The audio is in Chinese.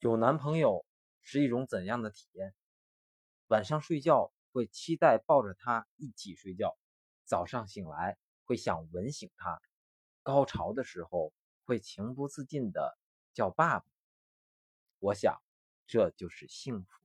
有男朋友是一种怎样的体验？晚上睡觉会期待抱着他一起睡觉早上醒来会想吻醒他高潮的时候会情不自禁的叫爸爸。我想这就是幸福。